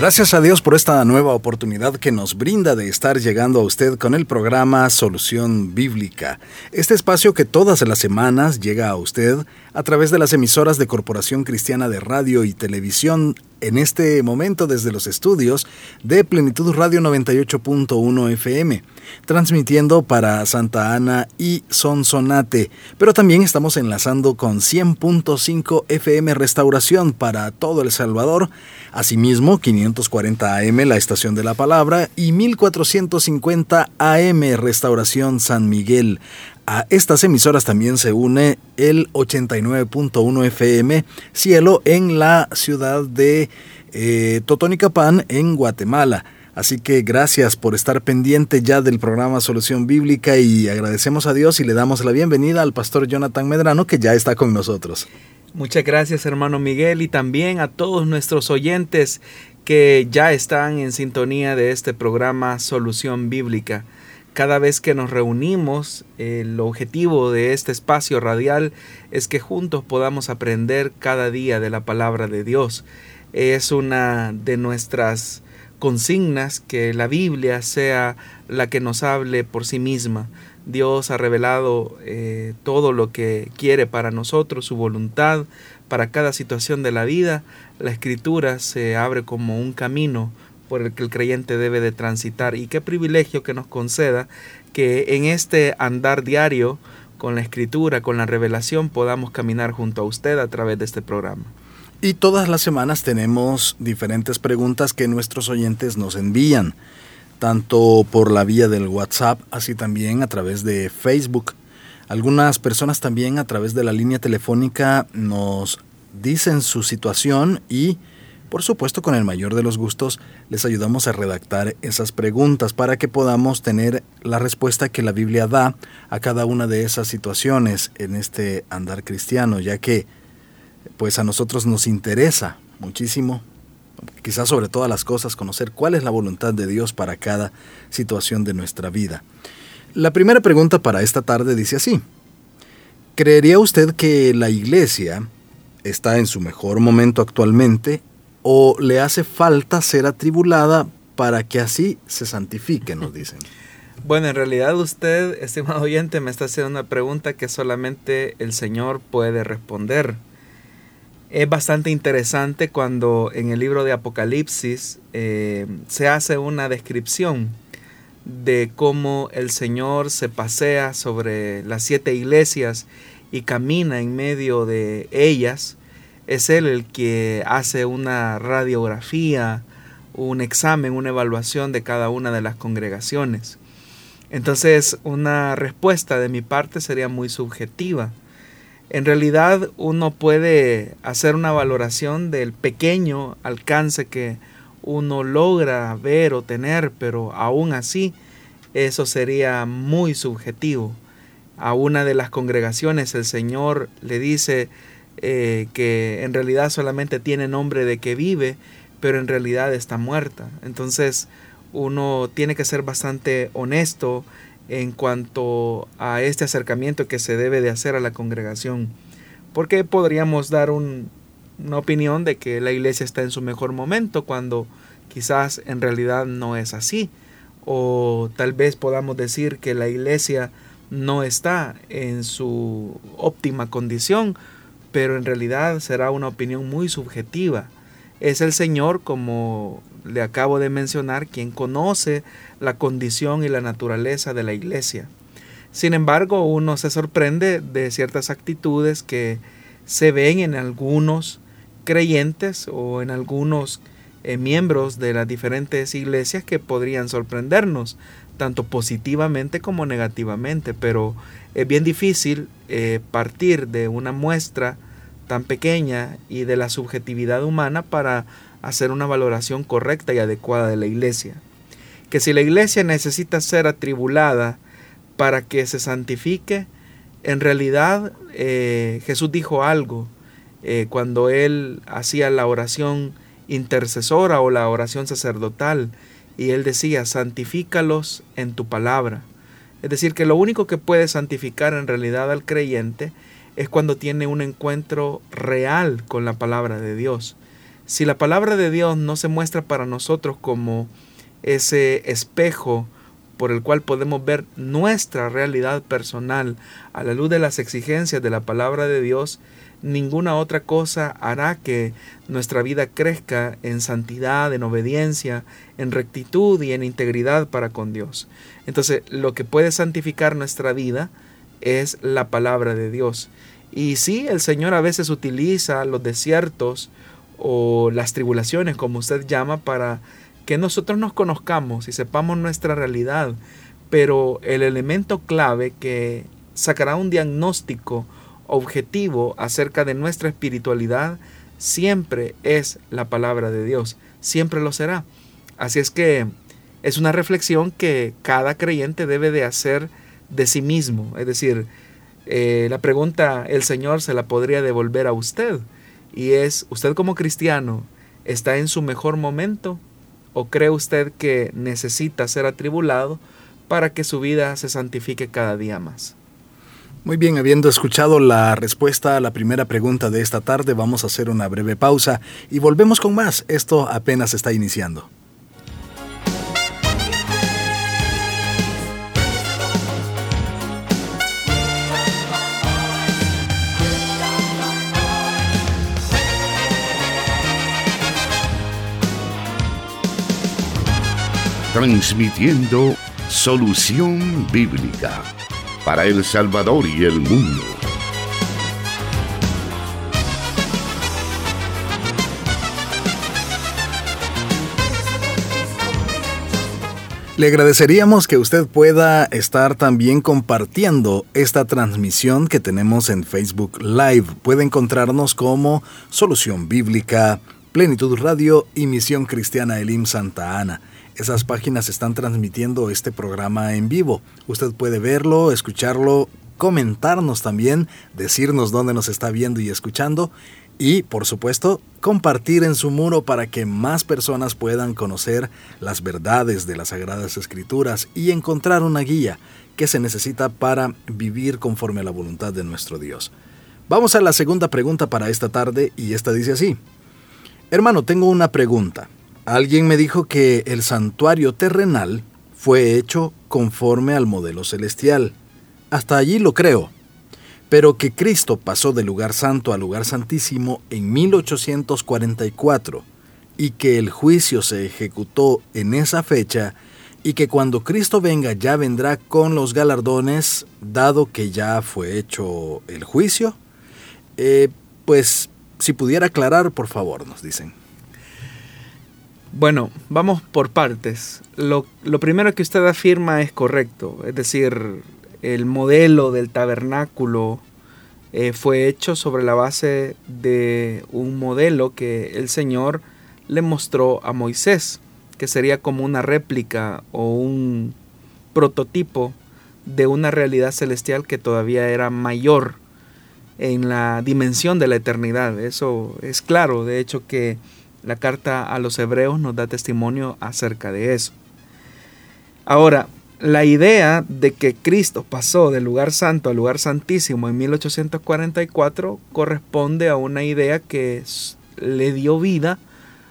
Gracias a Dios por esta nueva oportunidad que nos brinda de estar llegando a usted con el programa Solución Bíblica. Este espacio que todas las semanas llega a usted a través de las emisoras de Corporación Cristiana de Radio y Televisión en este momento desde los estudios de Plenitud Radio 98.1 FM, transmitiendo para Santa Ana y Sonsonate, pero también estamos enlazando con 100.5 FM Restauración para todo El Salvador, asimismo 540 AM la Estación de la Palabra y 1450 AM Restauración San Miguel. A estas emisoras también se une el 89.1 FM Cielo en la ciudad de eh, Totonicapán, en Guatemala. Así que gracias por estar pendiente ya del programa Solución Bíblica y agradecemos a Dios y le damos la bienvenida al pastor Jonathan Medrano que ya está con nosotros. Muchas gracias hermano Miguel y también a todos nuestros oyentes que ya están en sintonía de este programa Solución Bíblica cada vez que nos reunimos, el objetivo de este espacio radial es que juntos podamos aprender cada día de la palabra de Dios. Es una de nuestras consignas que la Biblia sea la que nos hable por sí misma. Dios ha revelado eh, todo lo que quiere para nosotros, su voluntad para cada situación de la vida. La escritura se abre como un camino por el que el creyente debe de transitar y qué privilegio que nos conceda que en este andar diario con la escritura, con la revelación, podamos caminar junto a usted a través de este programa. Y todas las semanas tenemos diferentes preguntas que nuestros oyentes nos envían, tanto por la vía del WhatsApp, así también a través de Facebook. Algunas personas también a través de la línea telefónica nos dicen su situación y por supuesto, con el mayor de los gustos, les ayudamos a redactar esas preguntas para que podamos tener la respuesta que la Biblia da a cada una de esas situaciones en este andar cristiano, ya que pues a nosotros nos interesa muchísimo, quizás sobre todas las cosas, conocer cuál es la voluntad de Dios para cada situación de nuestra vida. La primera pregunta para esta tarde dice así, ¿creería usted que la iglesia está en su mejor momento actualmente o le hace falta ser atribulada para que así se santifique, nos dicen. Bueno, en realidad usted, estimado oyente, me está haciendo una pregunta que solamente el Señor puede responder. Es bastante interesante cuando en el libro de Apocalipsis eh, se hace una descripción de cómo el Señor se pasea sobre las siete iglesias y camina en medio de ellas es él el que hace una radiografía, un examen, una evaluación de cada una de las congregaciones. Entonces, una respuesta de mi parte sería muy subjetiva. En realidad, uno puede hacer una valoración del pequeño alcance que uno logra ver o tener, pero aún así, eso sería muy subjetivo. A una de las congregaciones el Señor le dice, eh, que en realidad solamente tiene nombre de que vive, pero en realidad está muerta. Entonces uno tiene que ser bastante honesto en cuanto a este acercamiento que se debe de hacer a la congregación. Porque podríamos dar una opinión de que la iglesia está en su mejor momento cuando quizás en realidad no es así. O tal vez podamos decir que la iglesia no está en su óptima condición pero en realidad será una opinión muy subjetiva. Es el Señor, como le acabo de mencionar, quien conoce la condición y la naturaleza de la iglesia. Sin embargo, uno se sorprende de ciertas actitudes que se ven en algunos creyentes o en algunos eh, miembros de las diferentes iglesias que podrían sorprendernos, tanto positivamente como negativamente, pero es bien difícil eh, partir de una muestra tan pequeña y de la subjetividad humana para hacer una valoración correcta y adecuada de la iglesia. Que si la iglesia necesita ser atribulada para que se santifique, en realidad eh, Jesús dijo algo eh, cuando él hacía la oración intercesora o la oración sacerdotal y él decía, santifícalos en tu palabra. Es decir, que lo único que puede santificar en realidad al creyente es cuando tiene un encuentro real con la palabra de Dios. Si la palabra de Dios no se muestra para nosotros como ese espejo por el cual podemos ver nuestra realidad personal a la luz de las exigencias de la palabra de Dios, ninguna otra cosa hará que nuestra vida crezca en santidad, en obediencia, en rectitud y en integridad para con Dios. Entonces, lo que puede santificar nuestra vida es la palabra de Dios. Y sí, el Señor a veces utiliza los desiertos o las tribulaciones, como usted llama, para que nosotros nos conozcamos y sepamos nuestra realidad. Pero el elemento clave que sacará un diagnóstico objetivo acerca de nuestra espiritualidad siempre es la palabra de Dios, siempre lo será. Así es que es una reflexión que cada creyente debe de hacer de sí mismo. Es decir, eh, la pregunta el Señor se la podría devolver a usted y es, ¿usted como cristiano está en su mejor momento o cree usted que necesita ser atribulado para que su vida se santifique cada día más? Muy bien, habiendo escuchado la respuesta a la primera pregunta de esta tarde, vamos a hacer una breve pausa y volvemos con más. Esto apenas está iniciando. Transmitiendo solución bíblica para El Salvador y el mundo. Le agradeceríamos que usted pueda estar también compartiendo esta transmisión que tenemos en Facebook Live. Puede encontrarnos como Solución Bíblica, Plenitud Radio y Misión Cristiana Elim Santa Ana. Esas páginas están transmitiendo este programa en vivo. Usted puede verlo, escucharlo, comentarnos también, decirnos dónde nos está viendo y escuchando y, por supuesto, compartir en su muro para que más personas puedan conocer las verdades de las Sagradas Escrituras y encontrar una guía que se necesita para vivir conforme a la voluntad de nuestro Dios. Vamos a la segunda pregunta para esta tarde y esta dice así. Hermano, tengo una pregunta. Alguien me dijo que el santuario terrenal fue hecho conforme al modelo celestial. Hasta allí lo creo. Pero que Cristo pasó del lugar santo al lugar santísimo en 1844 y que el juicio se ejecutó en esa fecha y que cuando Cristo venga ya vendrá con los galardones dado que ya fue hecho el juicio. Eh, pues si pudiera aclarar, por favor, nos dicen. Bueno, vamos por partes. Lo, primero que usted afirma es correcto, es decir, el modelo del tabernáculo eh, fue hecho sobre la base de un modelo que el Señor le mostró a Moisés, que sería como una réplica o un prototipo de una realidad celestial que todavía era mayor en la dimensión de la eternidad. Eso es claro, de hecho que la carta a los hebreos nos da testimonio acerca de eso. Ahora, la idea de que Cristo pasó del lugar santo al lugar santísimo en 1844 corresponde a una idea que le dio vida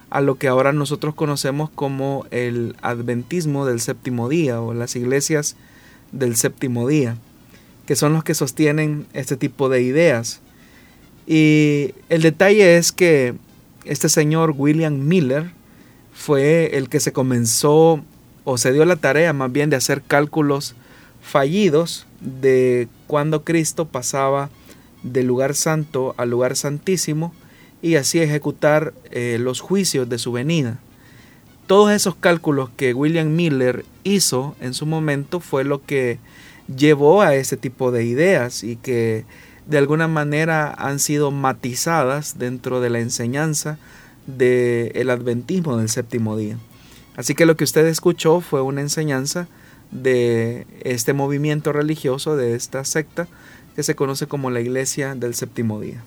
a lo que ahora nosotros conocemos como el adventismo del séptimo día o las iglesias del séptimo día, que son los que sostienen este tipo de ideas. Y el detalle es que este señor William Miller fue el que se comenzó o se dio la tarea más bien de hacer cálculos fallidos de cuando Cristo pasaba del lugar santo al lugar santísimo y así ejecutar eh, los juicios de su venida. Todos esos cálculos que William Miller hizo en su momento fue lo que llevó a ese tipo de ideas y que de alguna manera han sido matizadas dentro de la enseñanza del adventismo del séptimo día. Así que lo que usted escuchó fue una enseñanza de este movimiento religioso, de esta secta, que se conoce como la Iglesia del Séptimo Día.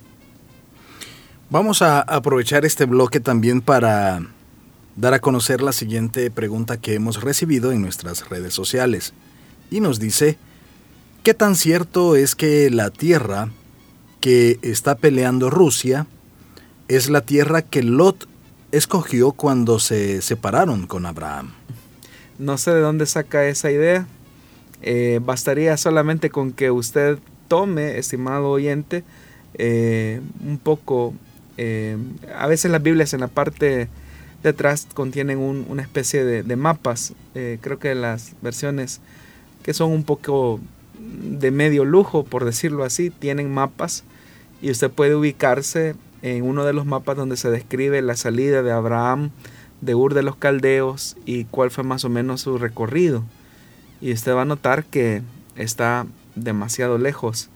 Vamos a aprovechar este bloque también para dar a conocer la siguiente pregunta que hemos recibido en nuestras redes sociales. Y nos dice, ¿qué tan cierto es que la tierra que está peleando Rusia es la tierra que Lot escogió cuando se separaron con Abraham? No sé de dónde saca esa idea. Eh, bastaría solamente con que usted tome, estimado oyente, eh, un poco eh, a veces las Biblias en la parte de atrás contienen una especie de, mapas. Creo que las versiones que son un poco de medio lujo, por decirlo así, tienen mapas y usted puede ubicarse en uno de los mapas donde se describe la salida de Abraham de Ur de los Caldeos y cuál fue más o menos su recorrido. Y usted va a notar que está demasiado lejos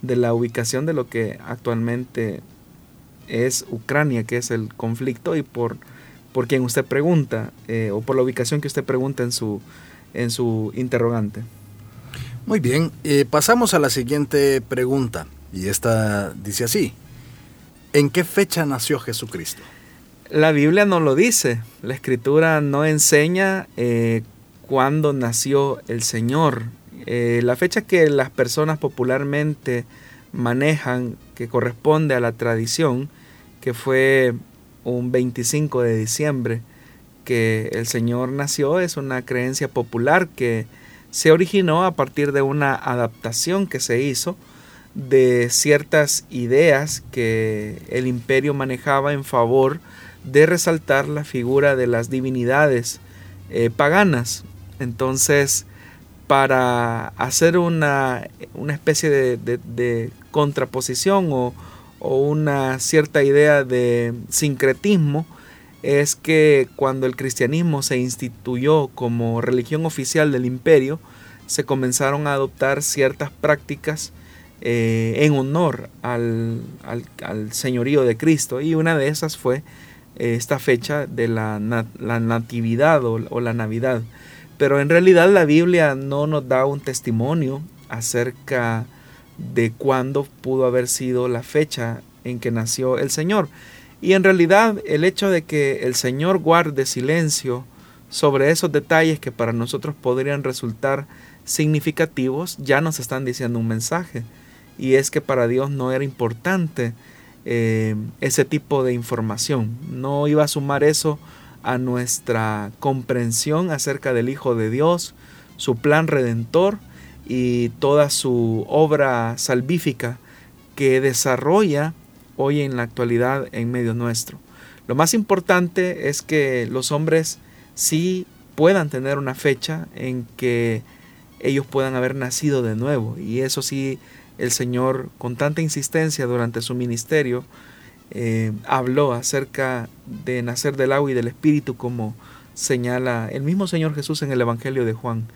de la ubicación de lo que actualmente es Ucrania, que es el conflicto, y por, por quien usted pregunta, eh, o por la ubicación que usted pregunta en su, en su interrogante. Muy bien, eh, pasamos a la siguiente pregunta, y esta dice así, ¿en qué fecha nació Jesucristo? La Biblia no lo dice, la escritura no enseña eh, cuándo nació el Señor. la fecha que las personas popularmente manejan, que corresponde a la tradición, que fue un 25 de diciembre que el Señor nació, es una creencia popular que se originó a partir de una adaptación que se hizo de ciertas ideas que el imperio manejaba en favor de resaltar la figura de las divinidades eh, paganas. Entonces, para hacer una, una especie de contraposición o, o una cierta idea de sincretismo es que cuando el cristianismo se instituyó como religión oficial del imperio, se comenzaron a adoptar ciertas prácticas eh, en honor al, señorío de Cristo y una de esas fue eh, esta fecha de la, natividad o, o la navidad. Pero en realidad la Biblia no nos da un testimonio acerca de cuándo pudo haber sido la fecha en que nació el Señor. Y en realidad el hecho de que el Señor guarde silencio sobre esos detalles que para nosotros podrían resultar significativos, ya nos están diciendo un mensaje. Y es que para Dios no era importante eh, ese tipo de información. No iba a sumar eso a nuestra comprensión acerca del Hijo de Dios, su plan redentor y toda su obra salvífica que desarrolla hoy en la actualidad en medio nuestro. Lo más importante es que los hombres sí puedan tener una fecha en que ellos puedan haber nacido de nuevo. Y eso sí, el Señor con tanta insistencia durante su ministerio eh, habló acerca de nacer del agua y del Espíritu como señala el mismo Señor Jesús en el Evangelio de Juan.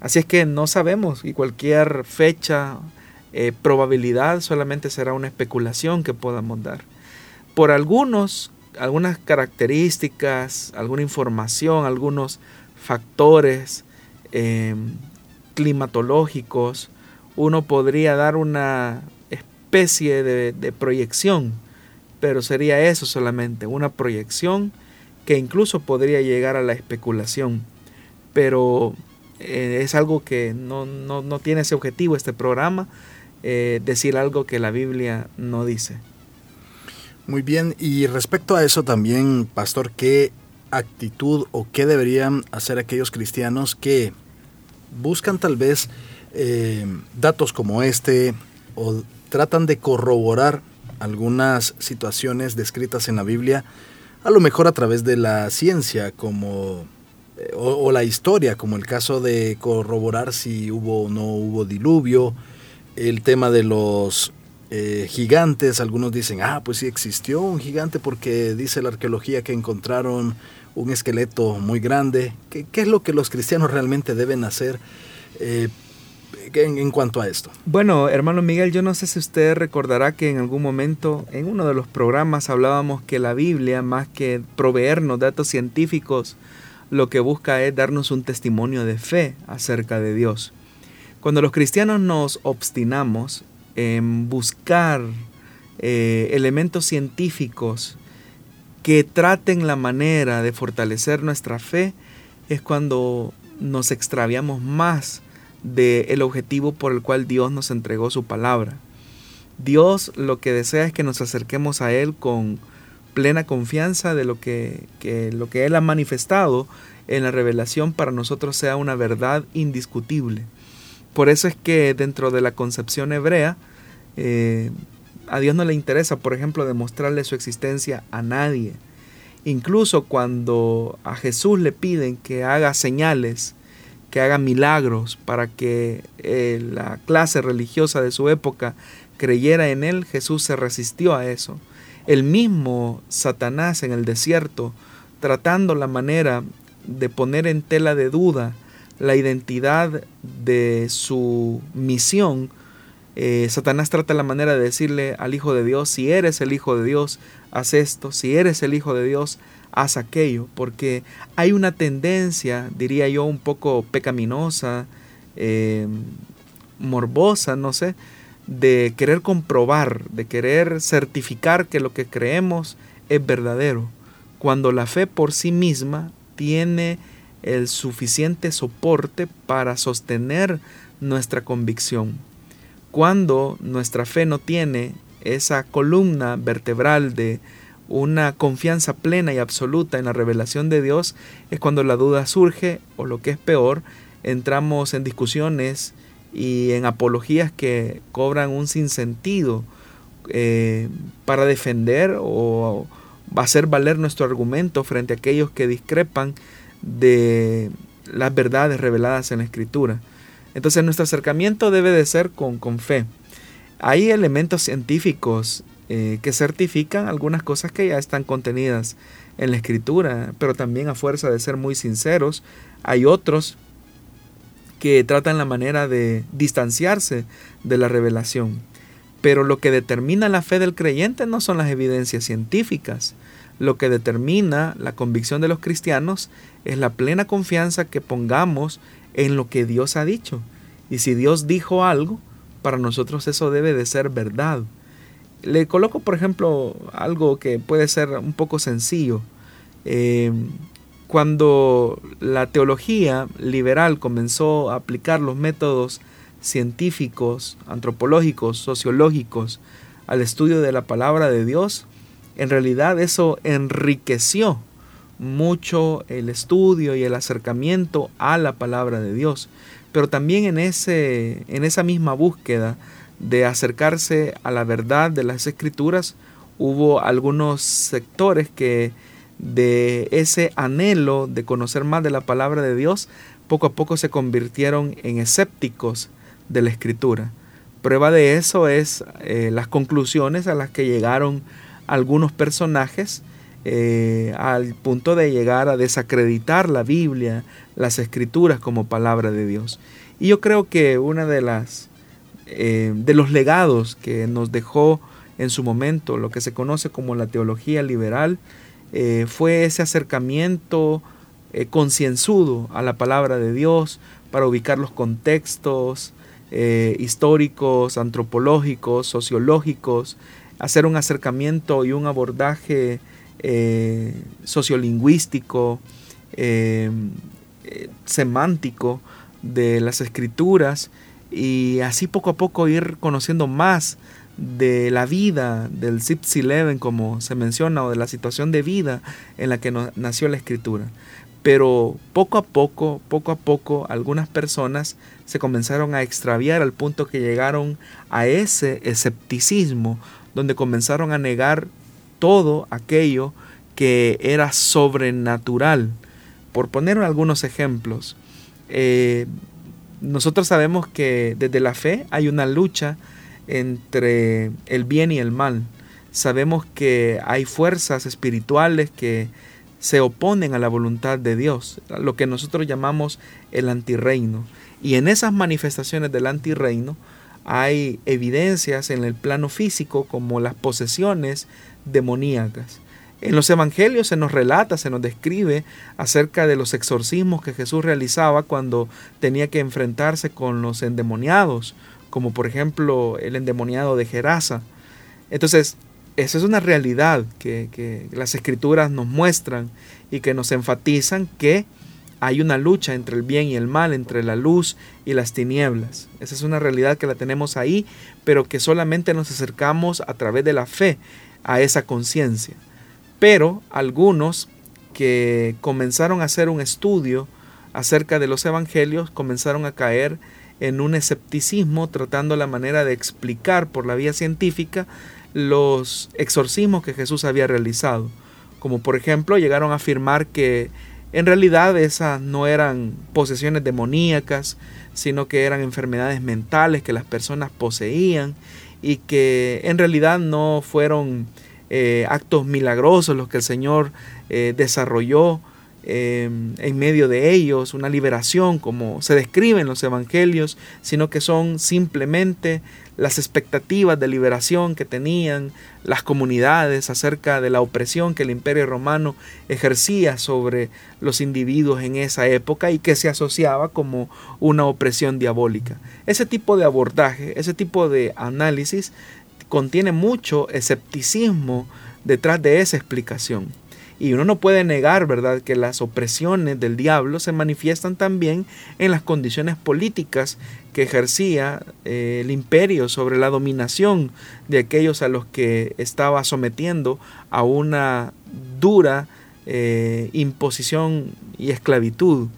Así es que no sabemos y cualquier fecha, eh, probabilidad solamente será una especulación que podamos dar. Por algunos, algunas características, alguna información, algunos factores em, climatológicos, uno podría dar una especie de, proyección, pero sería eso solamente, una proyección que incluso podría llegar a la especulación. Pero eh, es algo que no, tiene ese objetivo este programa, eh, decir algo que la Biblia no dice. Muy bien, y respecto a eso también, pastor, ¿qué actitud o qué deberían hacer aquellos cristianos que buscan tal vez eh, datos como este o tratan de corroborar algunas situaciones descritas en la Biblia, a lo mejor a través de la ciencia, como o, la historia, como el caso de corroborar si hubo o no hubo diluvio, el tema de los eh, gigantes, algunos dicen, ah, pues sí existió un gigante porque dice la arqueología que encontraron un esqueleto muy grande. ¿Qué, es lo que los cristianos realmente deben hacer eh, en, en, cuanto a esto? Bueno, hermano Miguel, yo no sé si usted recordará que en algún momento en uno de los programas hablábamos que la Biblia, más que proveernos datos científicos, lo que busca es darnos un testimonio de fe acerca de Dios. Cuando los cristianos nos obstinamos en buscar eh, elementos científicos que traten la manera de fortalecer nuestra fe, es cuando nos extraviamos más del objetivo por el cual Dios nos entregó su palabra. Dios lo que desea es que nos acerquemos a Él con plena confianza de lo que, lo que Él ha manifestado en la revelación para nosotros sea una verdad indiscutible. Por eso es que dentro de la concepción hebrea, eh, a Dios no le interesa, por ejemplo, demostrarle su existencia a nadie. Incluso cuando a Jesús le piden que haga señales, que haga milagros para que eh, la clase religiosa de su época creyera en él, Jesús se resistió a eso. El mismo Satanás en el desierto, tratando la manera de poner en tela de duda la identidad de su misión, eh, Satanás trata la manera de decirle al Hijo de Dios, si eres el Hijo de Dios, haz esto, si eres el Hijo de Dios, haz aquello, porque hay una tendencia, diría yo, un poco pecaminosa, eh, morbosa, no sé, de querer comprobar, de querer certificar que lo que creemos es verdadero, cuando la fe por sí misma tiene el suficiente soporte para sostener nuestra convicción. Cuando nuestra fe no tiene esa columna vertebral de una confianza plena y absoluta en la revelación de Dios, es cuando la duda surge o lo que es peor, entramos en discusiones y en apologías que cobran un sinsentido eh, para defender o hacer valer nuestro argumento frente a aquellos que discrepan de las verdades reveladas en la Escritura. Entonces nuestro acercamiento debe de ser con, con fe. Hay elementos científicos eh, que certifican algunas cosas que ya están contenidas en la Escritura, pero también a fuerza de ser muy sinceros, hay otros que tratan la manera de distanciarse de la revelación. Pero lo que determina la fe del creyente no son las evidencias científicas. Lo que determina la convicción de los cristianos es la plena confianza que pongamos en lo que Dios ha dicho. Y si Dios dijo algo, para nosotros eso debe de ser verdad. Le coloco, por ejemplo, algo que puede ser un poco sencillo. Eh, cuando la teología liberal comenzó a aplicar los métodos científicos, antropológicos, sociológicos al estudio de la palabra de Dios, en realidad eso enriqueció mucho el estudio y el acercamiento a la palabra de Dios. Pero también en, ese, en esa misma búsqueda de acercarse a la verdad de las escrituras, hubo algunos sectores que de ese anhelo de conocer más de la palabra de Dios, poco a poco se convirtieron en escépticos de la escritura. Prueba de eso es eh, las conclusiones a las que llegaron algunos personajes eh, al punto de llegar a desacreditar la Biblia, las escrituras como palabra de Dios. Y yo creo que una de las eh, de los legados que nos dejó en su momento lo que se conoce como la teología liberal eh, fue ese acercamiento concienzudo a la palabra de Dios para ubicar los contextos históricos, antropológicos, sociológicos, hacer un acercamiento y un abordaje sociolingüístico, semántico de las escrituras y así poco a poco ir conociendo más de la vida del Sipsi Leven, como se menciona, o de la situación de vida en la que nació la escritura. Pero poco a poco, poco a poco, algunas personas se comenzaron a extraviar al punto que llegaron a ese escepticismo, donde comenzaron a negar todo aquello que era sobrenatural. Por poner algunos ejemplos, eh, nosotros sabemos que desde la fe hay una lucha entre el bien y el mal. Sabemos que hay fuerzas espirituales que se oponen a la voluntad de Dios, lo que nosotros llamamos el antirreino. Y en esas manifestaciones del antirreino hay evidencias en el plano físico como las posesiones demoníacas. En los evangelios se nos relata, se nos describe acerca de los exorcismos que Jesús realizaba cuando tenía que enfrentarse con los endemoniados como por ejemplo el endemoniado de Gerasa. Entonces, esa es una realidad que, que las escrituras nos muestran y que nos enfatizan que hay una lucha entre el bien y el mal, entre la luz y las tinieblas. Esa es una realidad que la tenemos ahí, pero que solamente nos acercamos a través de la fe a esa conciencia. Pero algunos que comenzaron a hacer un estudio acerca de los evangelios comenzaron a caer en un escepticismo tratando la manera de explicar por la vía científica los exorcismos que Jesús había realizado. Como por ejemplo llegaron a afirmar que en realidad esas no eran posesiones demoníacas, sino que eran enfermedades mentales que las personas poseían y que en realidad no fueron eh, actos milagrosos los que el Señor eh, desarrolló eh, en medio de ellos, una liberación como se describe en los evangelios, sino que son simplemente las expectativas de liberación que tenían las comunidades acerca de la opresión que el imperio romano ejercía sobre los individuos en esa época y que se asociaba como una opresión diabólica. Ese tipo de abordaje, ese tipo de análisis contiene mucho escepticismo detrás de esa explicación. Y uno no puede negar, ¿verdad?, que las opresiones del diablo se manifiestan también en las condiciones políticas que ejercía eh, el imperio sobre la dominación de aquellos a los que estaba sometiendo a una dura eh, imposición y esclavitud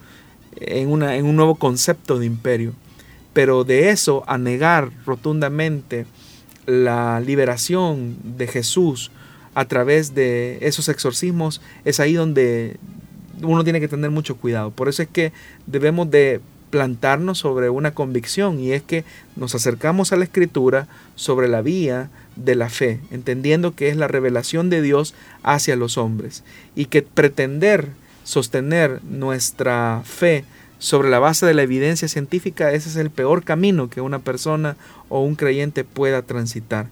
en, una, en un nuevo concepto de imperio. Pero de eso a negar rotundamente la liberación de Jesús a través de esos exorcismos, es ahí donde uno tiene que tener mucho cuidado. Por eso es que debemos de plantarnos sobre una convicción y es que nos acercamos a la escritura sobre la vía de la fe, entendiendo que es la revelación de Dios hacia los hombres y que pretender sostener nuestra fe sobre la base de la evidencia científica, ese es el peor camino que una persona o un creyente pueda transitar.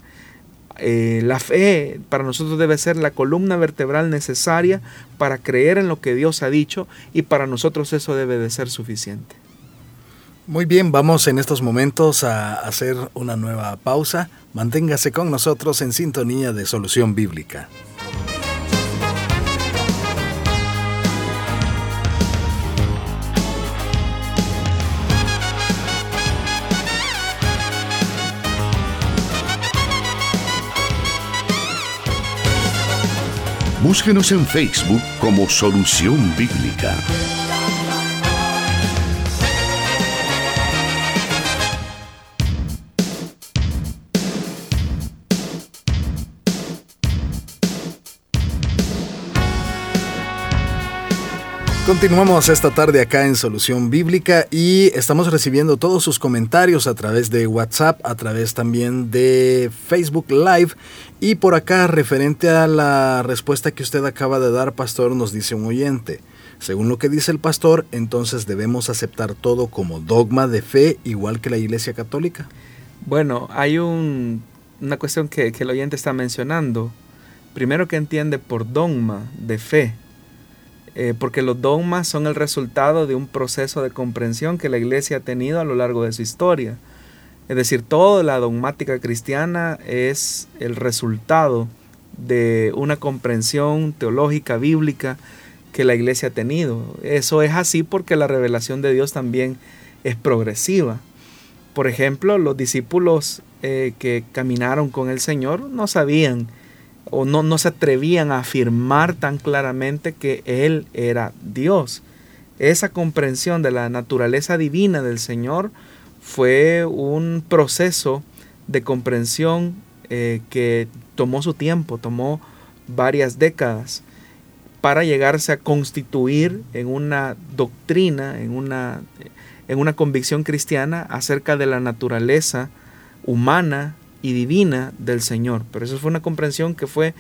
Eh, la fe para nosotros debe ser la columna vertebral necesaria para creer en lo que Dios ha dicho y para nosotros eso debe de ser suficiente. Muy bien, vamos en estos momentos a hacer una nueva pausa. Manténgase con nosotros en sintonía de solución bíblica. Búsquenos en Facebook como Solución Bíblica. Continuamos esta tarde acá en Solución Bíblica y estamos recibiendo todos sus comentarios a través de WhatsApp, a través también de Facebook Live y por acá referente a la respuesta que usted acaba de dar, pastor, nos dice un oyente. Según lo que dice el pastor, entonces debemos aceptar todo como dogma de fe igual que la Iglesia Católica. Bueno, hay un, una cuestión que el oyente está mencionando. Primero que entiende por dogma de fe eh, porque los dogmas son el resultado de un proceso de comprensión que la iglesia ha tenido a lo largo de su historia. Es decir, toda la dogmática cristiana es el resultado de una comprensión teológica, bíblica, que la iglesia ha tenido. Eso es así porque la revelación de Dios también es progresiva. Por ejemplo, los discípulos eh, que caminaron con el Señor no sabían o no, no se atrevían a afirmar tan claramente que Él era Dios. Esa comprensión de la naturaleza divina del Señor fue un proceso de comprensión eh, que tomó su tiempo, tomó varias décadas para llegarse a constituir en una doctrina, en una, en una convicción cristiana acerca de la naturaleza humana y divina del Señor. Pero eso fue una comprensión que fue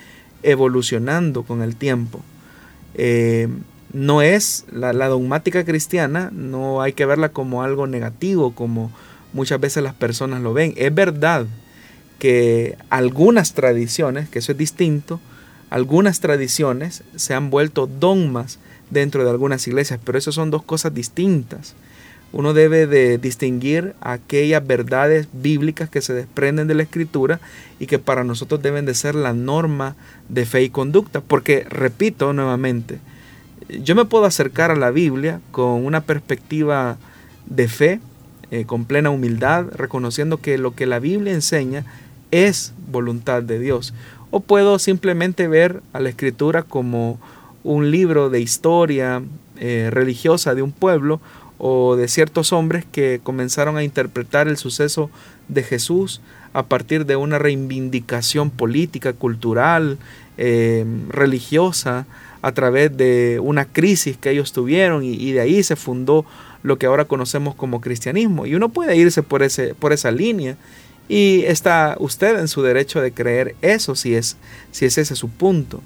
evolucionando con el tiempo. Eh, no es la, la, dogmática cristiana, no hay que verla como algo negativo, como muchas veces las personas lo ven. Es verdad que algunas tradiciones, que eso es distinto, algunas tradiciones se han vuelto dogmas dentro de algunas iglesias, pero eso son dos cosas distintas. Uno debe de distinguir aquellas verdades bíblicas que se desprenden de la escritura y que para nosotros deben de ser la norma de fe y conducta. Porque, repito nuevamente, yo me puedo acercar a la Biblia con una perspectiva de fe, eh, con plena humildad, reconociendo que lo que la Biblia enseña es voluntad de Dios. O puedo simplemente ver a la escritura como un libro de historia eh, religiosa de un pueblo o de ciertos hombres que comenzaron a interpretar el suceso de Jesús a partir de una reivindicación política, cultural, eh, religiosa, a través de una crisis que ellos tuvieron y, de ahí se fundó lo que ahora conocemos como cristianismo. Y uno puede irse por, ese, por esa línea y está usted en su derecho de creer eso si es, si es ese su punto.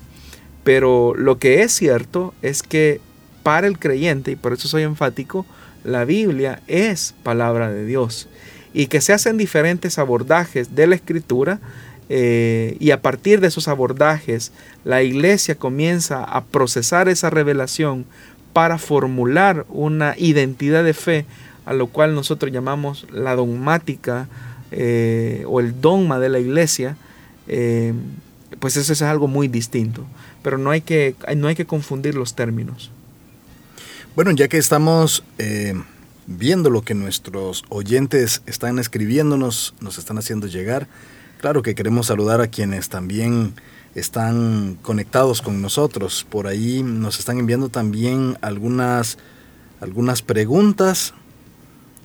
Pero lo que es cierto es que para el creyente, y por eso soy enfático, la Biblia es palabra de Dios. Y que se hacen diferentes abordajes de la escritura eh, y a partir de esos abordajes la iglesia comienza a procesar esa revelación para formular una identidad de fe a lo cual nosotros llamamos la dogmática eh, o el dogma de la iglesia, eh, pues eso es algo muy distinto. Pero no hay que, no hay que confundir los términos. Bueno, ya que estamos eh, viendo lo que nuestros oyentes están escribiéndonos, nos están haciendo llegar, claro que queremos saludar a quienes también están conectados con nosotros. Por ahí nos están enviando también algunas, algunas preguntas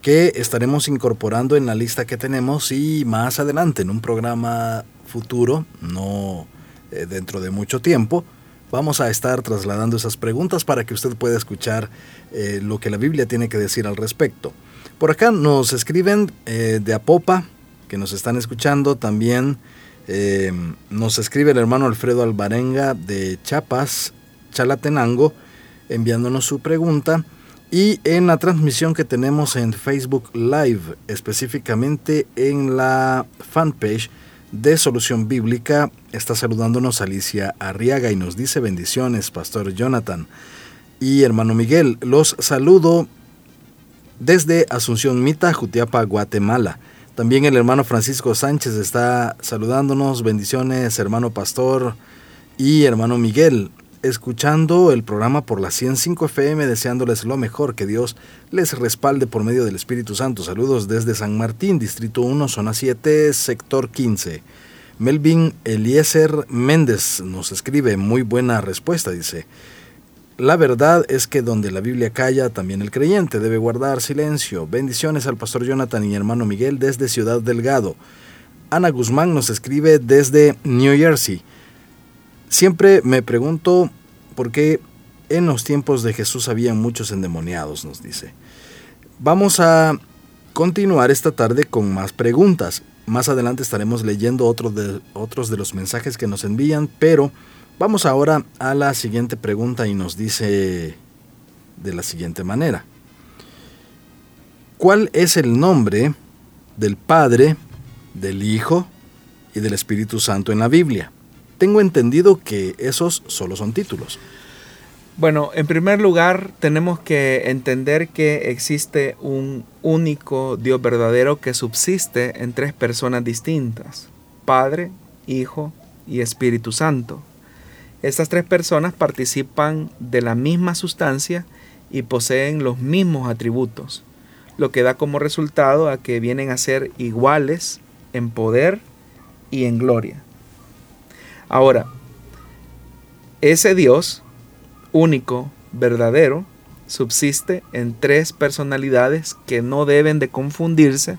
que estaremos incorporando en la lista que tenemos y más adelante en un programa futuro, no eh, dentro de mucho tiempo, Vamos a estar trasladando esas preguntas para que usted pueda escuchar eh, lo que la Biblia tiene que decir al respecto. Por acá nos escriben eh, de Apopa, que nos están escuchando también. Eh, nos escribe el hermano Alfredo Alvarenga de Chapas, Chalatenango, enviándonos su pregunta. Y en la transmisión que tenemos en Facebook Live, específicamente en la fanpage de Solución Bíblica, está saludándonos Alicia Arriaga y nos dice bendiciones, Pastor Jonathan. Y hermano Miguel, los saludo desde Asunción Mita, Jutiapa, Guatemala. También el hermano Francisco Sánchez está saludándonos. Bendiciones, hermano Pastor y hermano Miguel. Escuchando el programa por la 105 FM, deseándoles lo mejor, que Dios les respalde por medio del Espíritu Santo. Saludos desde San Martín, Distrito 1, Zona 7, Sector 15. Melvin Eliezer Méndez nos escribe muy buena respuesta, dice. La verdad es que donde la Biblia calla, también el creyente debe guardar silencio. Bendiciones al pastor Jonathan y hermano Miguel desde Ciudad Delgado. Ana Guzmán nos escribe desde New Jersey. Siempre me pregunto por qué en los tiempos de Jesús había muchos endemoniados, nos dice. Vamos a continuar esta tarde con más preguntas. Más adelante estaremos leyendo otros de, otros de los mensajes que nos envían, pero vamos ahora a la siguiente pregunta y nos dice de la siguiente manera. ¿Cuál es el nombre del Padre, del Hijo y del Espíritu Santo en la Biblia? Tengo entendido que esos solo son títulos. Bueno, en primer lugar tenemos que entender que existe un único Dios verdadero que subsiste en tres personas distintas, Padre, Hijo y Espíritu Santo. Estas tres personas participan de la misma sustancia y poseen los mismos atributos, lo que da como resultado a que vienen a ser iguales en poder y en gloria. Ahora, ese Dios único, verdadero, subsiste en tres personalidades que no deben de confundirse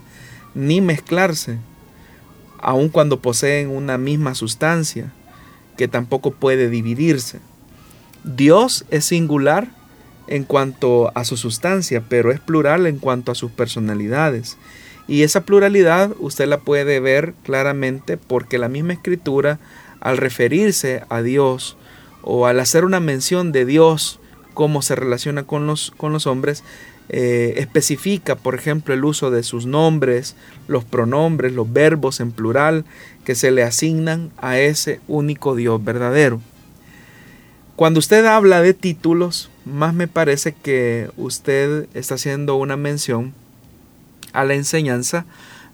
ni mezclarse, aun cuando poseen una misma sustancia, que tampoco puede dividirse. Dios es singular en cuanto a su sustancia, pero es plural en cuanto a sus personalidades. Y esa pluralidad usted la puede ver claramente porque la misma escritura, al referirse a Dios, o al hacer una mención de Dios, cómo se relaciona con los, con los hombres, eh, especifica, por ejemplo, el uso de sus nombres, los pronombres, los verbos en plural que se le asignan a ese único Dios verdadero. Cuando usted habla de títulos, más me parece que usted está haciendo una mención a la enseñanza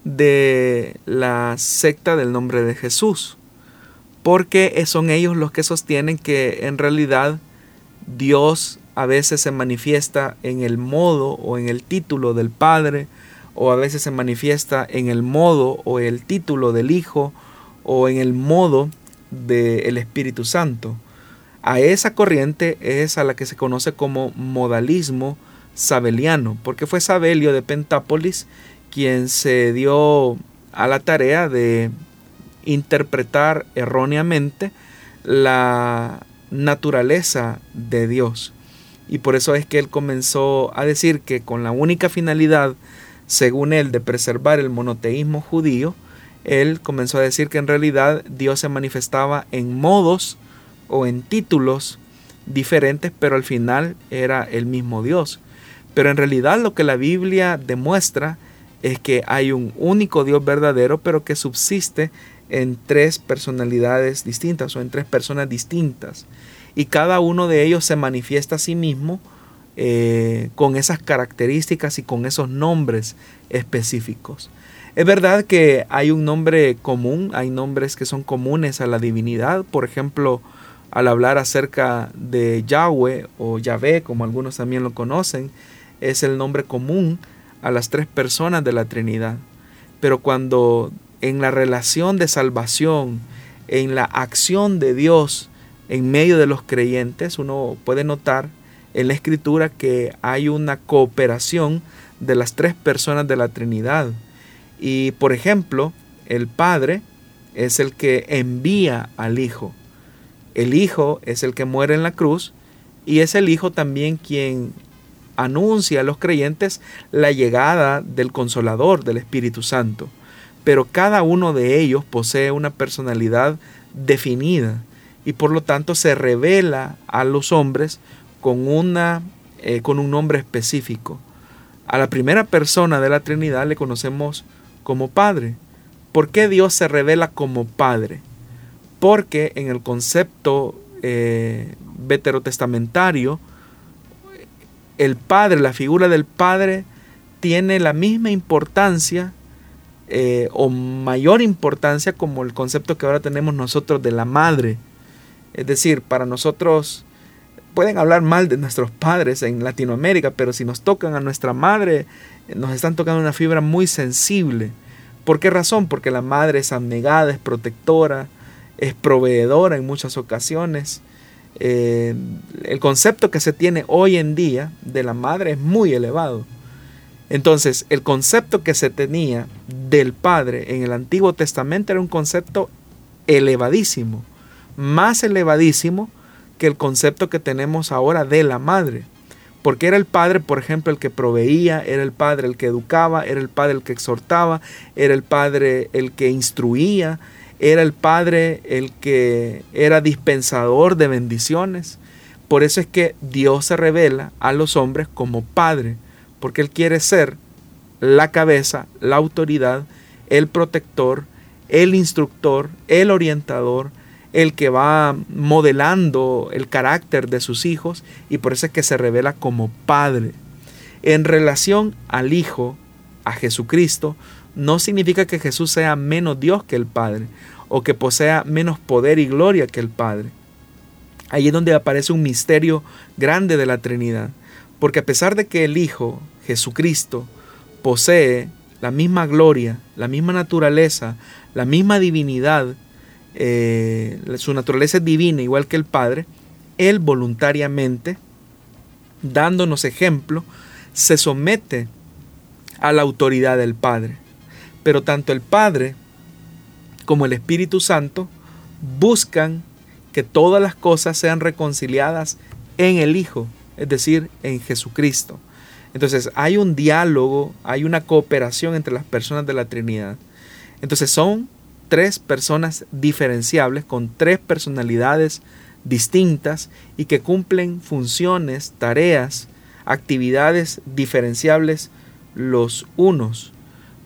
de la secta del nombre de Jesús, porque son ellos los que sostienen que en realidad Dios a veces se manifiesta en el modo o en el título del Padre, o a veces se manifiesta en el modo o el título del Hijo, o en el modo del Espíritu Santo. A esa corriente es a la que se conoce como modalismo sabeliano, porque fue Sabelio de Pentápolis quien se dio a la tarea de interpretar erróneamente la naturaleza de Dios. Y por eso es que él comenzó a decir que con la única finalidad, según él, de preservar el monoteísmo judío, él comenzó a decir que en realidad Dios se manifestaba en modos o en títulos diferentes, pero al final era el mismo Dios. Pero en realidad lo que la Biblia demuestra es que hay un único Dios verdadero, pero que subsiste en tres personalidades distintas o en tres personas distintas. Y cada uno de ellos se manifiesta a sí mismo eh, con esas características y con esos nombres específicos. Es verdad que hay un nombre común, hay nombres que son comunes a la divinidad, por ejemplo, al hablar acerca de Yahweh o Yahvé, como algunos también lo conocen, es el nombre común a las tres personas de la Trinidad. Pero cuando en la relación de salvación, en la acción de Dios en medio de los creyentes, uno puede notar en la escritura que hay una cooperación de las tres personas de la Trinidad. Y por ejemplo, el Padre es el que envía al Hijo. El Hijo es el que muere en la cruz y es el Hijo también quien anuncia a los creyentes la llegada del Consolador, del Espíritu Santo. Pero cada uno de ellos posee una personalidad definida y por lo tanto se revela a los hombres con, una, eh, con un nombre específico. A la primera persona de la Trinidad le conocemos como Padre. ¿Por qué Dios se revela como Padre? Porque en el concepto eh, veterotestamentario, el Padre, la figura del Padre, tiene la misma importancia eh, o mayor importancia como el concepto que ahora tenemos nosotros de la madre. Es decir, para nosotros pueden hablar mal de nuestros padres en Latinoamérica, pero si nos tocan a nuestra madre, nos están tocando una fibra muy sensible. ¿Por qué razón? Porque la madre es abnegada, es protectora, es proveedora en muchas ocasiones. Eh, el concepto que se tiene hoy en día de la madre es muy elevado. Entonces, el concepto que se tenía del Padre en el Antiguo Testamento era un concepto elevadísimo, más elevadísimo que el concepto que tenemos ahora de la Madre. Porque era el Padre, por ejemplo, el que proveía, era el Padre el que educaba, era el Padre el que exhortaba, era el Padre el que instruía, era el Padre el que era dispensador de bendiciones. Por eso es que Dios se revela a los hombres como Padre, porque Él quiere ser la cabeza, la autoridad, el protector, el instructor, el orientador, el que va modelando el carácter de sus hijos y por eso es que se revela como Padre. En relación al Hijo, a Jesucristo, no significa que Jesús sea menos Dios que el Padre o que posea menos poder y gloria que el Padre. Ahí es donde aparece un misterio grande de la Trinidad, porque a pesar de que el Hijo, Jesucristo, posee la misma gloria, la misma naturaleza, la misma divinidad, eh, su naturaleza es divina igual que el Padre, Él voluntariamente, dándonos ejemplo, se somete a la autoridad del Padre. Pero tanto el Padre como el Espíritu Santo buscan que todas las cosas sean reconciliadas en el Hijo, es decir, en Jesucristo. Entonces hay un diálogo, hay una cooperación entre las personas de la Trinidad. Entonces son tres personas diferenciables con tres personalidades distintas y que cumplen funciones, tareas, actividades diferenciables los unos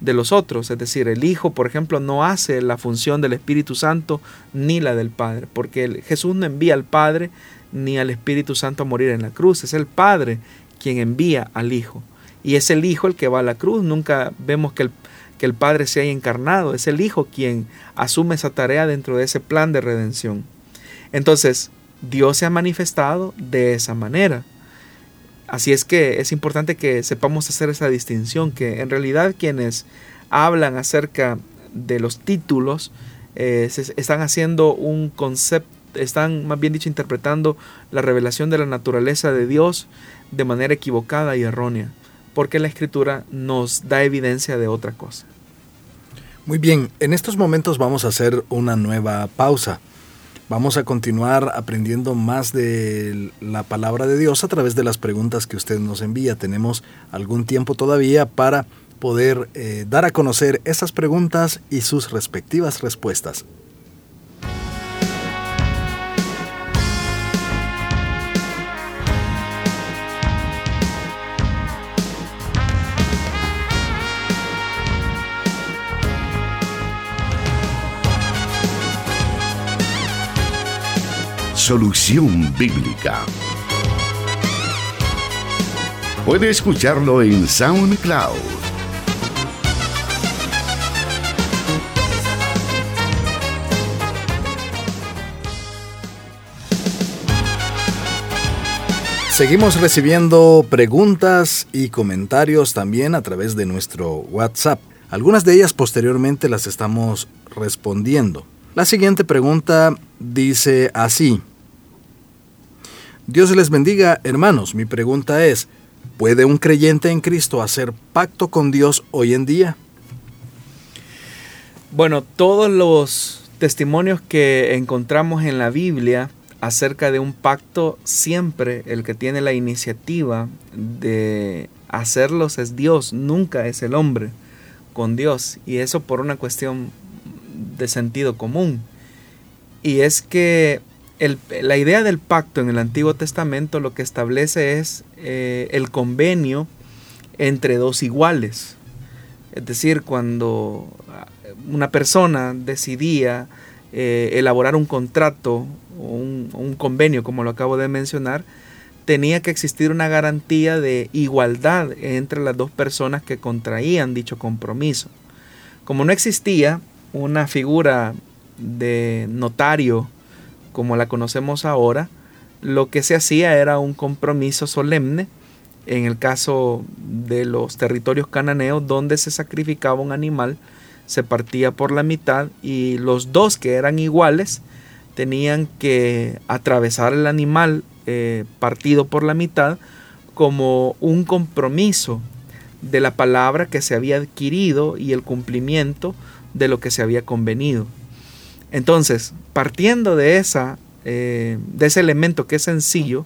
de los otros. Es decir, el Hijo, por ejemplo, no hace la función del Espíritu Santo ni la del Padre, porque Jesús no envía al Padre ni al Espíritu Santo a morir en la cruz, es el Padre quien envía al Hijo. Y es el Hijo el que va a la cruz, nunca vemos que el, que el Padre se haya encarnado, es el Hijo quien asume esa tarea dentro de ese plan de redención. Entonces, Dios se ha manifestado de esa manera. Así es que es importante que sepamos hacer esa distinción, que en realidad quienes hablan acerca de los títulos eh, están haciendo un concepto, están más bien dicho interpretando la revelación de la naturaleza de Dios de manera equivocada y errónea, porque la escritura nos da evidencia de otra cosa. Muy bien, en estos momentos vamos a hacer una nueva pausa. Vamos a continuar aprendiendo más de la palabra de Dios a través de las preguntas que usted nos envía. Tenemos algún tiempo todavía para poder eh, dar a conocer esas preguntas y sus respectivas respuestas. Solución Bíblica. Puede escucharlo en SoundCloud. Seguimos recibiendo preguntas y comentarios también a través de nuestro WhatsApp. Algunas de ellas posteriormente las estamos respondiendo. La siguiente pregunta dice así. Dios les bendiga, hermanos. Mi pregunta es, ¿puede un creyente en Cristo hacer pacto con Dios hoy en día? Bueno, todos los testimonios que encontramos en la Biblia acerca de un pacto, siempre el que tiene la iniciativa de hacerlos es Dios, nunca es el hombre con Dios. Y eso por una cuestión de sentido común. Y es que la idea del pacto en el Antiguo Testamento lo que establece es eh, el convenio entre dos iguales. Es decir, cuando una persona decidía eh, elaborar un contrato o un, convenio, como lo acabo de mencionar, tenía que existir una garantía de igualdad entre las dos personas que contraían dicho compromiso. Como no existía una figura de notario como la conocemos ahora, lo que se hacía era un compromiso solemne, en el caso de los territorios cananeos, donde se sacrificaba un animal, se partía por la mitad y los dos que eran iguales tenían que atravesar el animal eh, partido por la mitad como un compromiso de la palabra que se había adquirido y el cumplimiento de lo que se había convenido. Entonces, partiendo de, esa, eh, de ese elemento que es sencillo,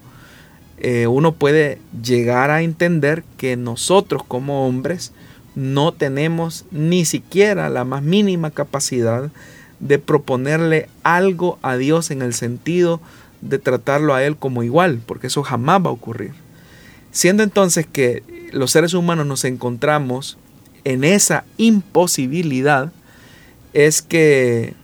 eh, uno puede llegar a entender que nosotros como hombres no tenemos ni siquiera la más mínima capacidad de proponerle algo a Dios en el sentido de tratarlo a Él como igual, porque eso jamás va a ocurrir. Siendo entonces que los seres humanos nos encontramos en esa imposibilidad, es que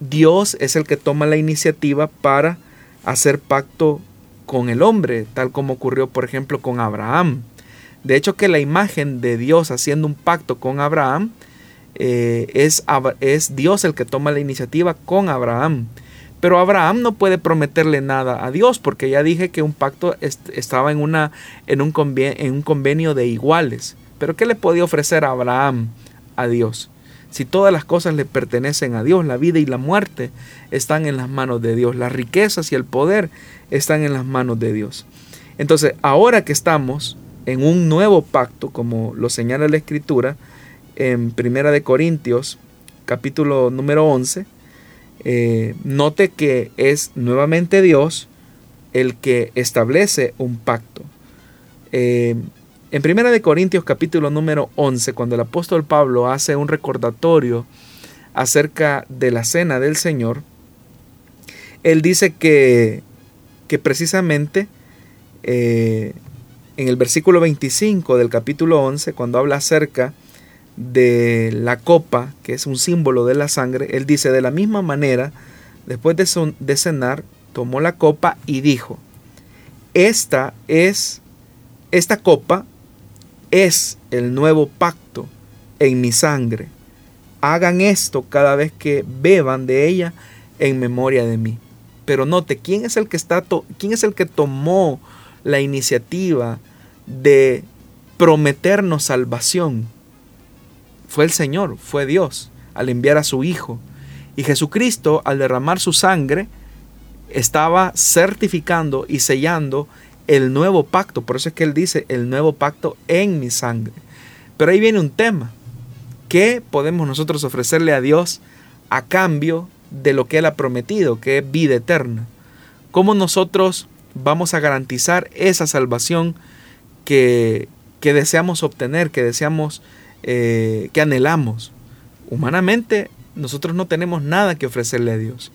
Dios es el que toma la iniciativa para hacer pacto con el hombre, tal como ocurrió por ejemplo con Abraham. De hecho que la imagen de Dios haciendo un pacto con Abraham eh, es, Dios el que toma la iniciativa con Abraham. Pero Abraham no puede prometerle nada a Dios porque ya dije que un pacto estaba en, una, en, un en un convenio de iguales. Pero ¿qué le podía ofrecer Abraham a Dios? Si todas las cosas le pertenecen a Dios, la vida y la muerte están en las manos de Dios, las riquezas y el poder están en las manos de Dios. Entonces, ahora que estamos en un nuevo pacto, como lo señala la Escritura, en Primera de Corintios, capítulo número 11, eh, note que es nuevamente Dios el que establece un pacto. Eh, en Primera de Corintios capítulo número 11, cuando el apóstol Pablo hace un recordatorio acerca de la cena del Señor, él dice que, que precisamente eh, en el versículo 25 del capítulo 11, cuando habla acerca de la copa, que es un símbolo de la sangre, él dice, de la misma manera, después de, de cenar, tomó la copa y dijo, esta es, esta copa es el nuevo pacto en mi sangre. Hagan esto cada vez que beban de ella en memoria de mí. Pero note, ¿quién es el que está quién es el que tomó la iniciativa de prometernos salvación? Fue el Señor, fue Dios, al enviar a su Hijo. Y Jesucristo, al derramar su sangre, estaba certificando y sellando el nuevo pacto. Por eso es que él dice, el nuevo pacto en mi sangre. Pero ahí viene un tema. ¿Qué podemos nosotros ofrecerle a Dios a cambio de lo que Él ha prometido, que es vida eterna? ¿Cómo nosotros vamos a garantizar esa salvación que, que deseamos obtener, que deseamos, eh, que anhelamos? Humanamente nosotros no tenemos nada que ofrecerle a Dios.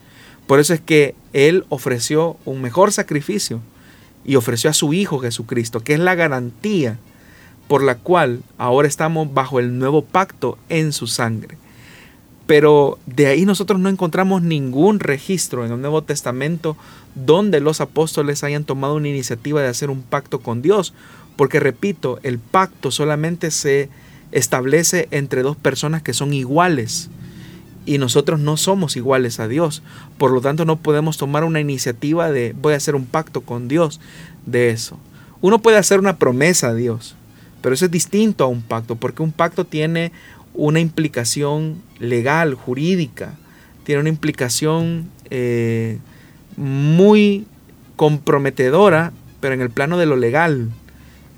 Por eso es que Él ofreció un mejor sacrificio y ofreció a su Hijo Jesucristo, que es la garantía por la cual ahora estamos bajo el nuevo pacto en su sangre. Pero de ahí nosotros no encontramos ningún registro en el Nuevo Testamento donde los apóstoles hayan tomado una iniciativa de hacer un pacto con Dios, porque repito, el pacto solamente se establece entre dos personas que son iguales y nosotros no somos iguales a Dios. Por lo tanto, no podemos tomar una iniciativa de voy a hacer un pacto con Dios de eso. Uno puede hacer una promesa a Dios, pero eso es distinto a un pacto, porque un pacto tiene una implicación legal, jurídica, tiene una implicación eh, muy comprometedora, pero en el plano de lo legal.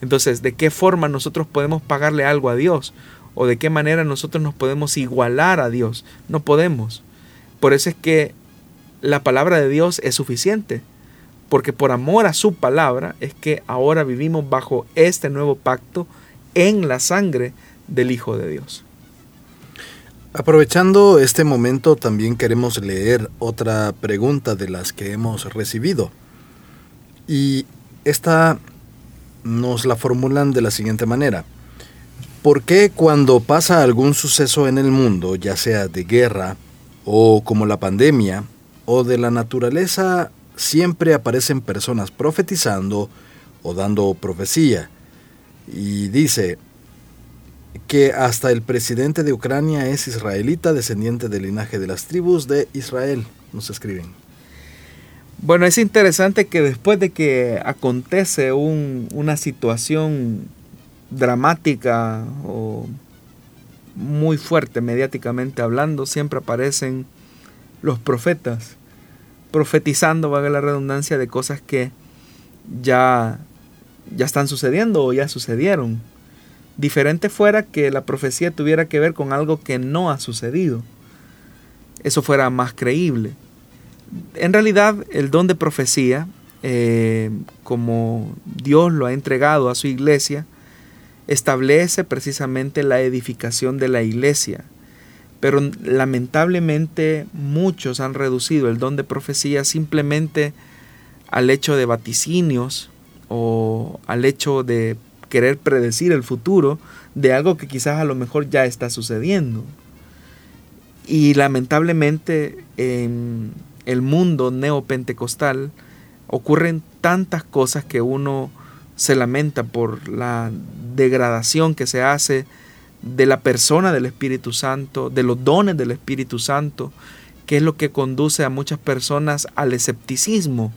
Entonces, ¿de qué forma nosotros podemos pagarle algo a Dios? O de qué manera nosotros nos podemos igualar a Dios. No podemos. Por eso es que la palabra de Dios es suficiente. Porque por amor a su palabra es que ahora vivimos bajo este nuevo pacto en la sangre del Hijo de Dios. Aprovechando este momento también queremos leer otra pregunta de las que hemos recibido. Y esta nos la formulan de la siguiente manera. ¿Por qué cuando pasa algún suceso en el mundo, ya sea de guerra o como la pandemia o de la naturaleza, siempre aparecen personas profetizando o dando profecía? Y dice que hasta el presidente de Ucrania es israelita, descendiente del linaje de las tribus de Israel, nos escriben. Bueno, es interesante que después de que acontece una situación dramática o muy fuerte mediáticamente hablando, siempre aparecen los profetas profetizando, valga la redundancia, de cosas que ya, ya están sucediendo o ya sucedieron. Diferente fuera que la profecía tuviera que ver con algo que no ha sucedido. Eso fuera más creíble. En realidad, el don de profecía, eh, como Dios lo ha entregado a su iglesia, establece precisamente la edificación de la iglesia. Pero lamentablemente muchos han reducido el don de profecía simplemente al hecho de vaticinios o al hecho de querer predecir el futuro de algo que quizás a lo mejor ya está sucediendo. Y lamentablemente en el mundo neopentecostal ocurren tantas cosas que uno se lamenta por la degradación que se hace de la persona del Espíritu Santo, de los dones del Espíritu Santo, que es lo que conduce a muchas personas al escepticismo,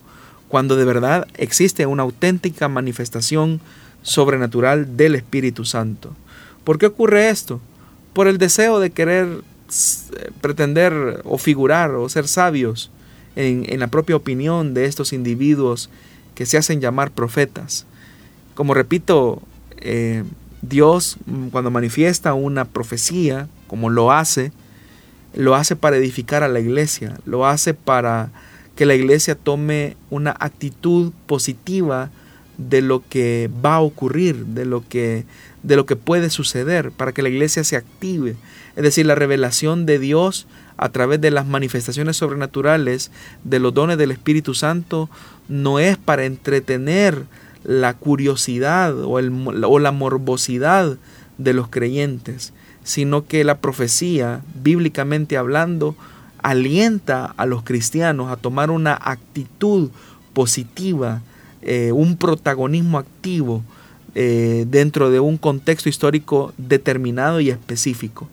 cuando de verdad existe una auténtica manifestación sobrenatural del Espíritu Santo. ¿Por qué ocurre esto? Por el deseo de querer eh, pretender o figurar o ser sabios en, en la propia opinión de estos individuos que se hacen llamar profetas. Como repito, eh, Dios mm, cuando manifiesta una profecía, como lo hace, lo hace para edificar a la iglesia, lo hace para que la iglesia tome una actitud positiva de lo que va a ocurrir, de lo que de lo que puede suceder, para que la iglesia se active. Es decir, la revelación de Dios a través de las manifestaciones sobrenaturales de los dones del Espíritu Santo no es para entretener la curiosidad o, el, o la morbosidad de los creyentes, sino que la profecía, bíblicamente hablando, alienta a los cristianos a tomar una actitud positiva eh, un protagonismo activo eh, dentro de un contexto histórico determinado y específico.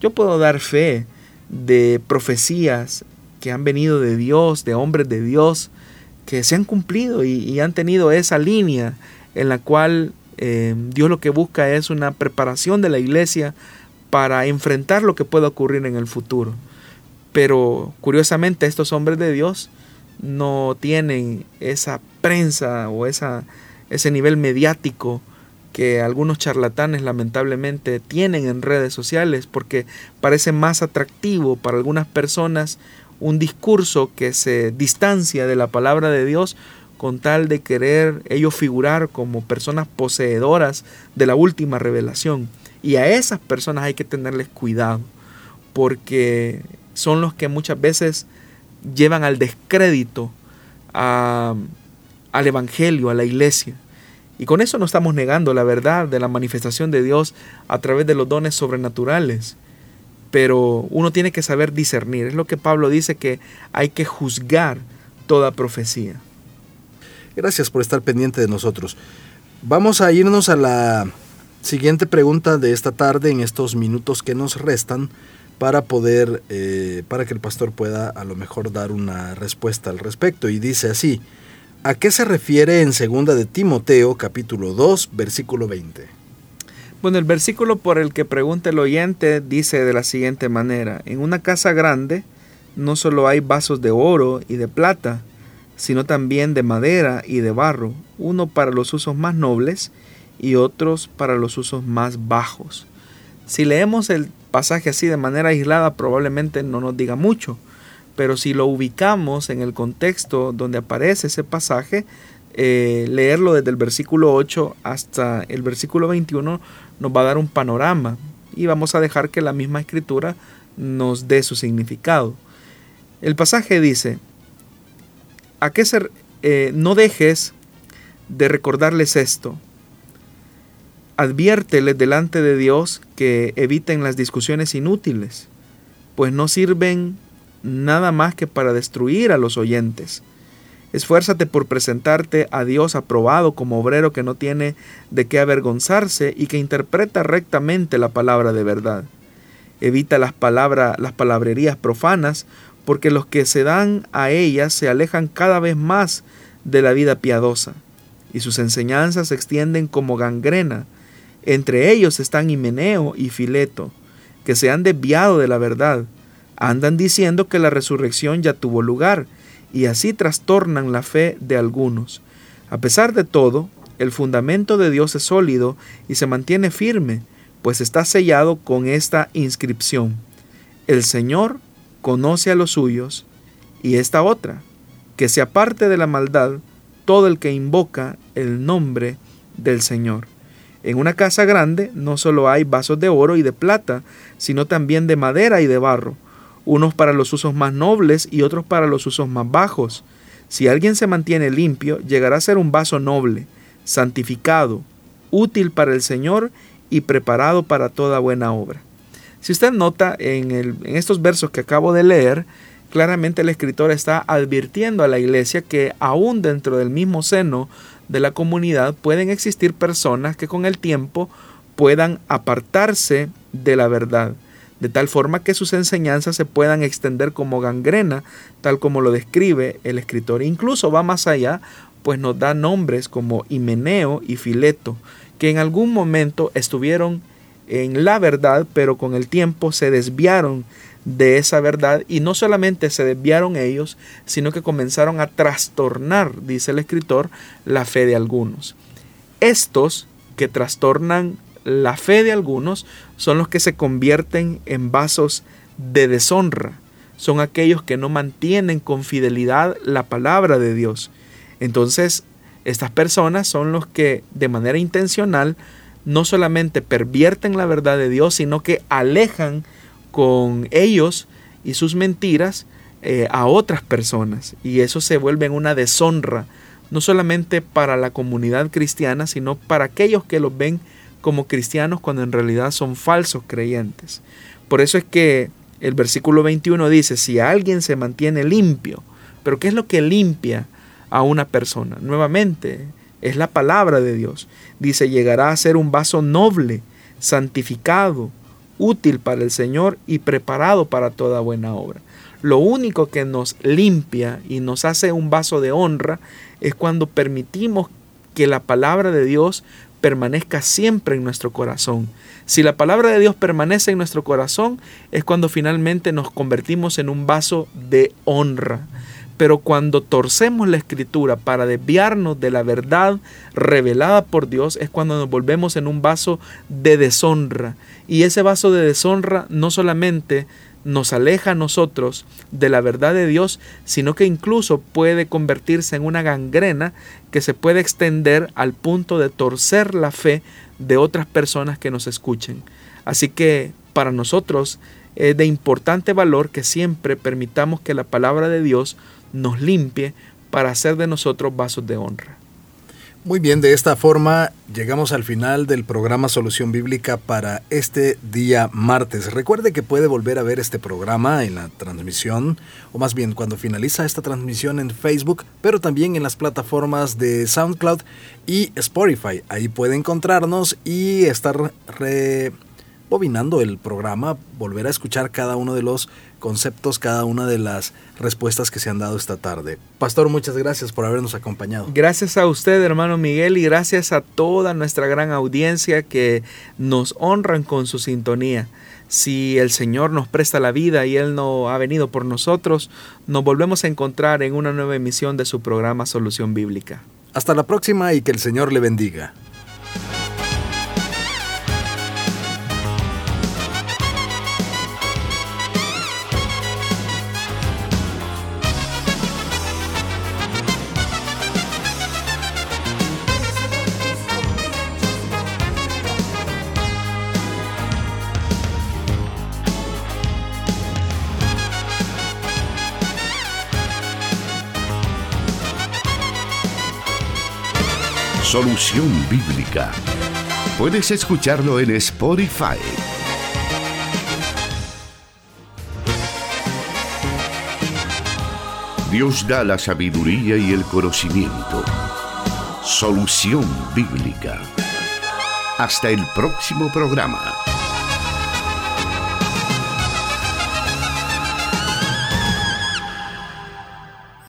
Yo puedo dar fe de profecías que han venido de Dios, de hombres de Dios, que se han cumplido y, han tenido esa línea en la cual eh, Dios lo que busca es una preparación de la iglesia para enfrentar lo que pueda ocurrir en el futuro. Pero curiosamente estos hombres de Dios no tienen esa prensa o esa, ese nivel mediático que algunos charlatanes lamentablemente tienen en redes sociales porque parece más atractivo para algunas personas un discurso que se distancia de la palabra de Dios con tal de querer ellos figurar como personas poseedoras de la última revelación. Y a esas personas hay que tenerles cuidado porque son los que muchas veces llevan al descrédito al Evangelio, a la iglesia. Y con eso no estamos negando la verdad de la manifestación de Dios a través de los dones sobrenaturales. Pero uno tiene que saber discernir. Es lo que Pablo dice que hay que juzgar toda profecía. Gracias por estar pendiente de nosotros. Vamos a irnos a la siguiente pregunta de esta tarde en estos minutos que nos restan para poder, eh, para que el pastor pueda a lo mejor dar una respuesta al respecto. Y dice así, ¿a qué se refiere en segunda de Timoteo capítulo 2 versículo 20? Bueno, el versículo por el que pregunta el oyente dice de la siguiente manera, en una casa grande no solo hay vasos de oro y de plata, sino también de madera y de barro, uno para los usos más nobles y otros para los usos más bajos. Si leemos el pasaje así de manera aislada probablemente no nos diga mucho, pero si lo ubicamos en el contexto donde aparece ese pasaje, eh, leerlo desde el versículo 8 hasta el versículo 21 nos va a dar un panorama y vamos a dejar que la misma escritura nos dé su significado. El pasaje dice, ¿a qué ser? Eh, no dejes de recordarles esto, adviérteles delante de Dios que eviten las discusiones inútiles, pues no sirven nada más que para destruir a los oyentes. Esfuérzate por presentarte a Dios aprobado como obrero que no tiene de qué avergonzarse y que interpreta rectamente la palabra de verdad. Evita las palabras, las palabrerías profanas, porque los que se dan a ellas se alejan cada vez más de la vida piadosa, y sus enseñanzas se extienden como gangrena, entre ellos están Himeneo y Fileto, que se han desviado de la verdad. Andan diciendo que la resurrección ya tuvo lugar, y así trastornan la fe de algunos. A pesar de todo, el fundamento de Dios es sólido y se mantiene firme, pues está sellado con esta inscripción. El Señor conoce a los suyos, y esta otra, que se aparte de la maldad todo el que invoca el nombre del Señor. En una casa grande no solo hay vasos de oro y de plata, sino también de madera y de barro, unos para los usos más nobles y otros para los usos más bajos. Si alguien se mantiene limpio, llegará a ser un vaso noble, santificado, útil para el Señor y preparado para toda buena obra. Si usted nota en, estos versos que acabo de leer, claramente el escritor está advirtiendo a la iglesia que aún dentro del mismo seno de la comunidad pueden existir personas que con el tiempo puedan apartarse de la verdad, de tal forma que sus enseñanzas se puedan extender como gangrena, tal como lo describe el escritor. Incluso va más allá, pues nos da nombres como Himeneo y Fileto, que en algún momento estuvieron en la verdad, pero con el tiempo se desviaron de esa verdad y no solamente se desviaron ellos, sino que comenzaron a trastornar, dice el escritor, la fe de algunos. Estos que trastornan la fe de algunos son los que se convierten en vasos de deshonra, son aquellos que no mantienen con fidelidad la palabra de Dios. Entonces, estas personas son los que de manera intencional no solamente pervierten la verdad de Dios, sino que alejan con ellos y sus mentiras eh, a otras personas. Y eso se vuelve una deshonra, no solamente para la comunidad cristiana, sino para aquellos que los ven como cristianos cuando en realidad son falsos creyentes. Por eso es que el versículo 21 dice, si alguien se mantiene limpio, pero ¿qué es lo que limpia a una persona. Nuevamente, es la palabra de Dios. Dice, llegará a ser un vaso noble, santificado, útil para el Señor y preparado para toda buena obra. Lo único que nos limpia y nos hace un vaso de honra es cuando permitimos que la palabra de Dios permanezca siempre en nuestro corazón. Si la palabra de Dios permanece en nuestro corazón, es cuando finalmente nos convertimos en un vaso de honra. Pero cuando torcemos la escritura para desviarnos de la verdad revelada por Dios, es cuando nos volvemos en un vaso de deshonra. Y ese vaso de deshonra no solamente nos aleja a nosotros de la verdad de Dios, sino que incluso puede convertirse en una gangrena que se puede extender al punto de torcer la fe de otras personas que nos escuchen. Así que para nosotros es de importante valor que siempre permitamos que la palabra de Dios nos limpie para hacer de nosotros vasos de honra. Muy bien, de esta forma llegamos al final del programa Solución Bíblica para este día martes. Recuerde que puede volver a ver este programa en la transmisión, o más bien cuando finaliza esta transmisión en Facebook, pero también en las plataformas de SoundCloud y Spotify. Ahí puede encontrarnos y estar rebobinando el programa, volver a escuchar cada uno de los conceptos, cada una de las respuestas que se han dado esta tarde. Pastor, muchas gracias por habernos acompañado. Gracias a usted, hermano Miguel, y gracias a toda nuestra gran audiencia que nos honran con su sintonía. Si el Señor nos presta la vida y Él no ha venido por nosotros, nos volvemos a encontrar en una nueva emisión de su programa Solución Bíblica. Hasta la próxima y que el Señor le bendiga. Solución Bíblica. Puedes escucharlo en Spotify. Dios da la sabiduría y el conocimiento. Solución Bíblica. Hasta el próximo programa.